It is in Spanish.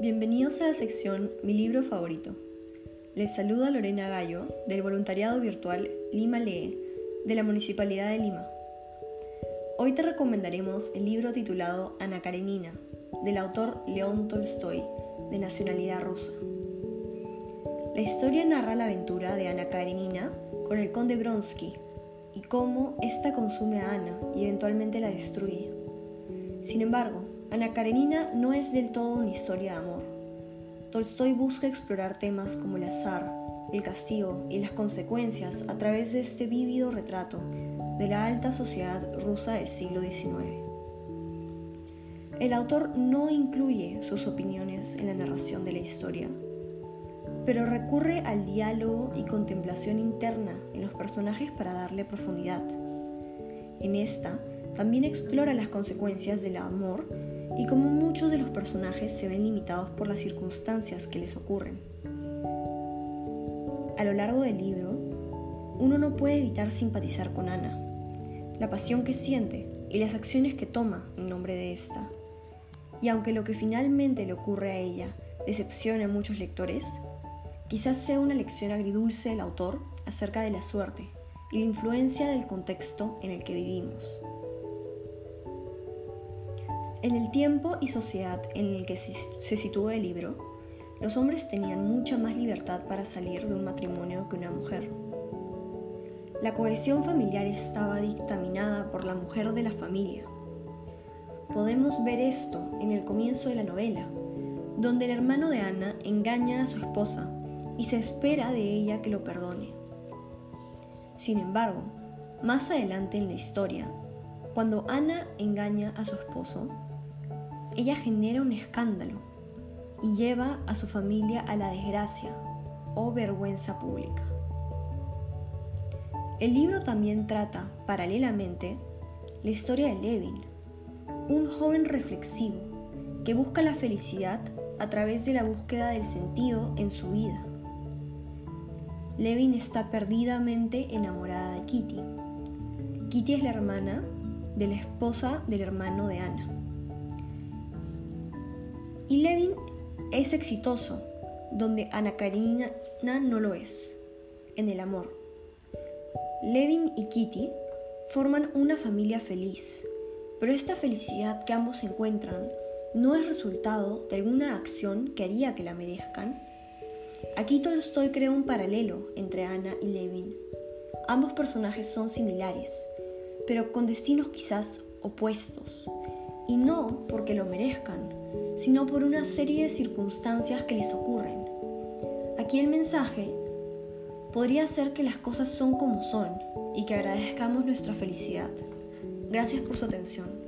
Bienvenidos a la sección Mi libro favorito. Les saluda Lorena Gallo del voluntariado virtual Lima Lee de la Municipalidad de Lima. Hoy te recomendaremos el libro titulado Ana Karenina del autor León Tolstoy de nacionalidad rusa. La historia narra la aventura de Ana Karenina con el conde Bronsky y cómo ésta consume a Ana y eventualmente la destruye. Sin embargo, Ana Karenina no es del todo una historia de amor. Tolstoy busca explorar temas como el azar, el castigo y las consecuencias a través de este vívido retrato de la alta sociedad rusa del siglo XIX. El autor no incluye sus opiniones en la narración de la historia, pero recurre al diálogo y contemplación interna en los personajes para darle profundidad. En esta, también explora las consecuencias del amor y cómo muchos de los personajes se ven limitados por las circunstancias que les ocurren. A lo largo del libro, uno no puede evitar simpatizar con Ana, la pasión que siente y las acciones que toma en nombre de esta. Y aunque lo que finalmente le ocurre a ella decepciona a muchos lectores, quizás sea una lección agridulce del autor acerca de la suerte y la influencia del contexto en el que vivimos. En el tiempo y sociedad en el que se sitúa el libro, los hombres tenían mucha más libertad para salir de un matrimonio que una mujer. La cohesión familiar estaba dictaminada por la mujer de la familia. Podemos ver esto en el comienzo de la novela, donde el hermano de Ana engaña a su esposa y se espera de ella que lo perdone. Sin embargo, más adelante en la historia, cuando Ana engaña a su esposo, ella genera un escándalo y lleva a su familia a la desgracia o vergüenza pública. El libro también trata, paralelamente, la historia de Levin, un joven reflexivo que busca la felicidad a través de la búsqueda del sentido en su vida. Levin está perdidamente enamorada de Kitty. Kitty es la hermana de la esposa del hermano de Ana. Y Levin es exitoso, donde Ana Karina no lo es, en el amor. Levin y Kitty forman una familia feliz, pero esta felicidad que ambos encuentran no es resultado de alguna acción que haría que la merezcan. Aquí Tolstoy crea un paralelo entre Ana y Levin. Ambos personajes son similares, pero con destinos quizás opuestos, y no porque lo merezcan, sino por una serie de circunstancias que les ocurren. Aquí el mensaje podría ser que las cosas son como son y que agradezcamos nuestra felicidad. Gracias por su atención.